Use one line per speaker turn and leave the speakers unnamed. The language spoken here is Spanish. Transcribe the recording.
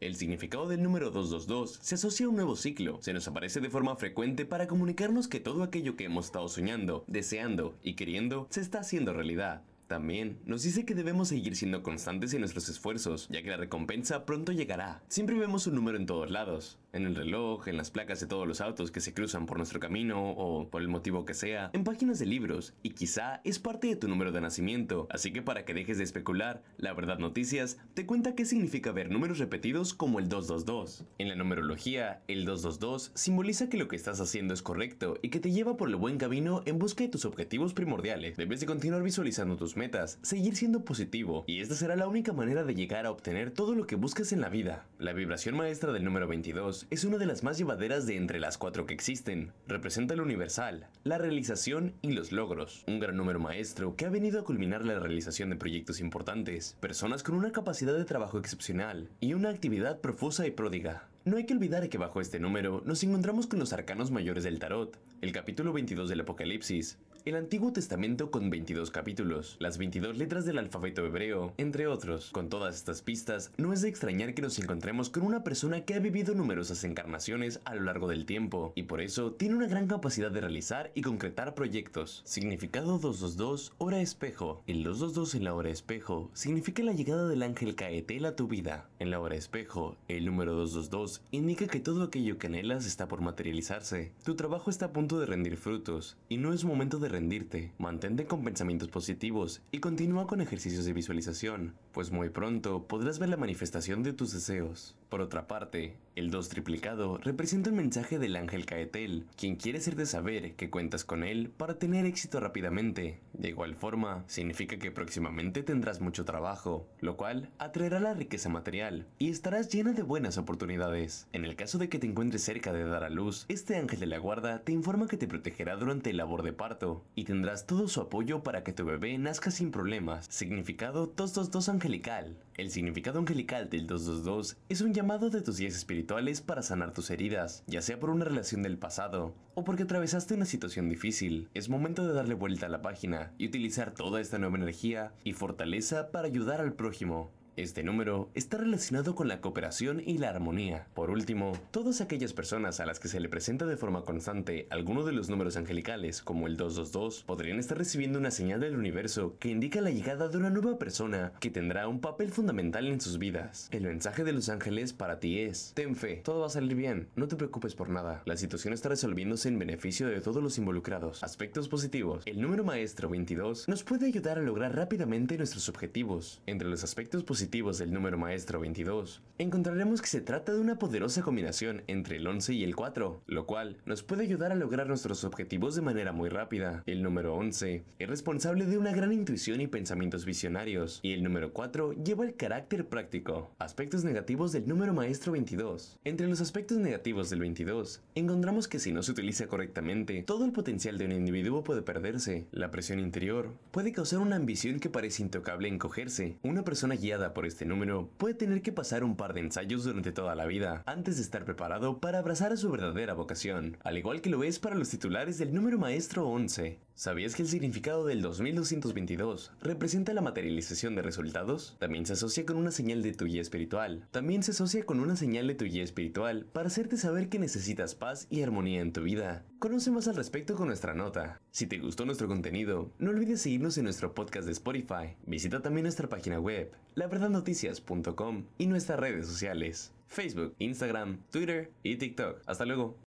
El significado del número 222 se asocia a un nuevo ciclo. Se nos aparece de forma frecuente para comunicarnos que todo aquello que hemos estado soñando, deseando y queriendo se está haciendo realidad. También nos dice que debemos seguir siendo constantes en nuestros esfuerzos, ya que la recompensa pronto llegará. Siempre vemos un número en todos lados, en el reloj, en las placas de todos los autos que se cruzan por nuestro camino o por el motivo que sea, en páginas de libros y quizá es parte de tu número de nacimiento. Así que para que dejes de especular, la verdad noticias te cuenta qué significa ver números repetidos como el 222. En la numerología, el 222 simboliza que lo que estás haciendo es correcto y que te lleva por el buen camino en busca de tus objetivos primordiales. Debes de continuar visualizando tus metas, seguir siendo positivo, y esta será la única manera de llegar a obtener todo lo que buscas en la vida. La vibración maestra del número 22 es una de las más llevaderas de entre las cuatro que existen. Representa lo universal, la realización y los logros. Un gran número maestro que ha venido a culminar la realización de proyectos importantes, personas con una capacidad de trabajo excepcional y una actividad profusa y pródiga. No hay que olvidar que bajo este número nos encontramos con los arcanos mayores del tarot, el capítulo 22 del Apocalipsis, el Antiguo Testamento con 22 capítulos, las 22 letras del alfabeto hebreo, entre otros. Con todas estas pistas, no es de extrañar que nos encontremos con una persona que ha vivido numerosas encarnaciones a lo largo del tiempo, y por eso tiene una gran capacidad de realizar y concretar proyectos. Significado 222, hora espejo. El 222 en la hora espejo significa la llegada del ángel Caetel a tu vida. En la hora espejo, el número 222 indica que todo aquello que anhelas está por materializarse. Tu trabajo está a punto de rendir frutos, y no es momento de rendirte, mantente con pensamientos positivos y continúa con ejercicios de visualización, pues muy pronto podrás ver la manifestación de tus deseos. Por otra parte, el 2 triplicado representa un mensaje del ángel Caetel, quien quiere hacerte saber que cuentas con él para tener éxito rápidamente. De igual forma, significa que próximamente tendrás mucho trabajo, lo cual atraerá la riqueza material y estarás llena de buenas oportunidades. En el caso de que te encuentres cerca de dar a luz, este ángel de la guarda te informa que te protegerá durante el labor de parto y tendrás todo su apoyo para que tu bebé nazca sin problemas. Significado 222 angelical. El significado angelical del 222 es un llamado de tus guías espirituales para sanar tus heridas, ya sea por una relación del pasado o porque atravesaste una situación difícil. Es momento de darle vuelta a la página y utilizar toda esta nueva energía y fortaleza para ayudar al prójimo. Este número está relacionado con la cooperación y la armonía. Por último, todas aquellas personas a las que se le presenta de forma constante alguno de los números angelicales, como el 222, podrían estar recibiendo una señal del universo que indica la llegada de una nueva persona que tendrá un papel fundamental en sus vidas. El mensaje de los ángeles para ti es, ten fe, todo va a salir bien, no te preocupes por nada, la situación está resolviéndose en beneficio de todos los involucrados. Aspectos positivos, el número maestro 22 nos puede ayudar a lograr rápidamente nuestros objetivos. Entre los aspectos positivos, del número maestro 22, encontraremos que se trata de una poderosa combinación entre el 11 y el 4, lo cual nos puede ayudar a lograr nuestros objetivos de manera muy rápida. El número 11 es responsable de una gran intuición y pensamientos visionarios, y el número 4 lleva el carácter práctico. Aspectos negativos del número maestro 22. Entre los aspectos negativos del 22, encontramos que si no se utiliza correctamente, todo el potencial de un individuo puede perderse. La presión interior puede causar una ambición que parece intocable encogerse. Una persona guiada por este número puede tener que pasar un par de ensayos durante toda la vida antes de estar preparado para abrazar a su verdadera vocación, al igual que lo es para los titulares del número maestro 11. ¿Sabías que el significado del 2222 representa la materialización de resultados? También se asocia con una señal de tu guía espiritual. También se asocia con una señal de tu guía espiritual para hacerte saber que necesitas paz y armonía en tu vida. Conoce más al respecto con nuestra nota. Si te gustó nuestro contenido, no olvides seguirnos en nuestro podcast de Spotify. Visita también nuestra página web, laverdadnoticias.com y nuestras redes sociales, Facebook, Instagram, Twitter y TikTok. Hasta luego.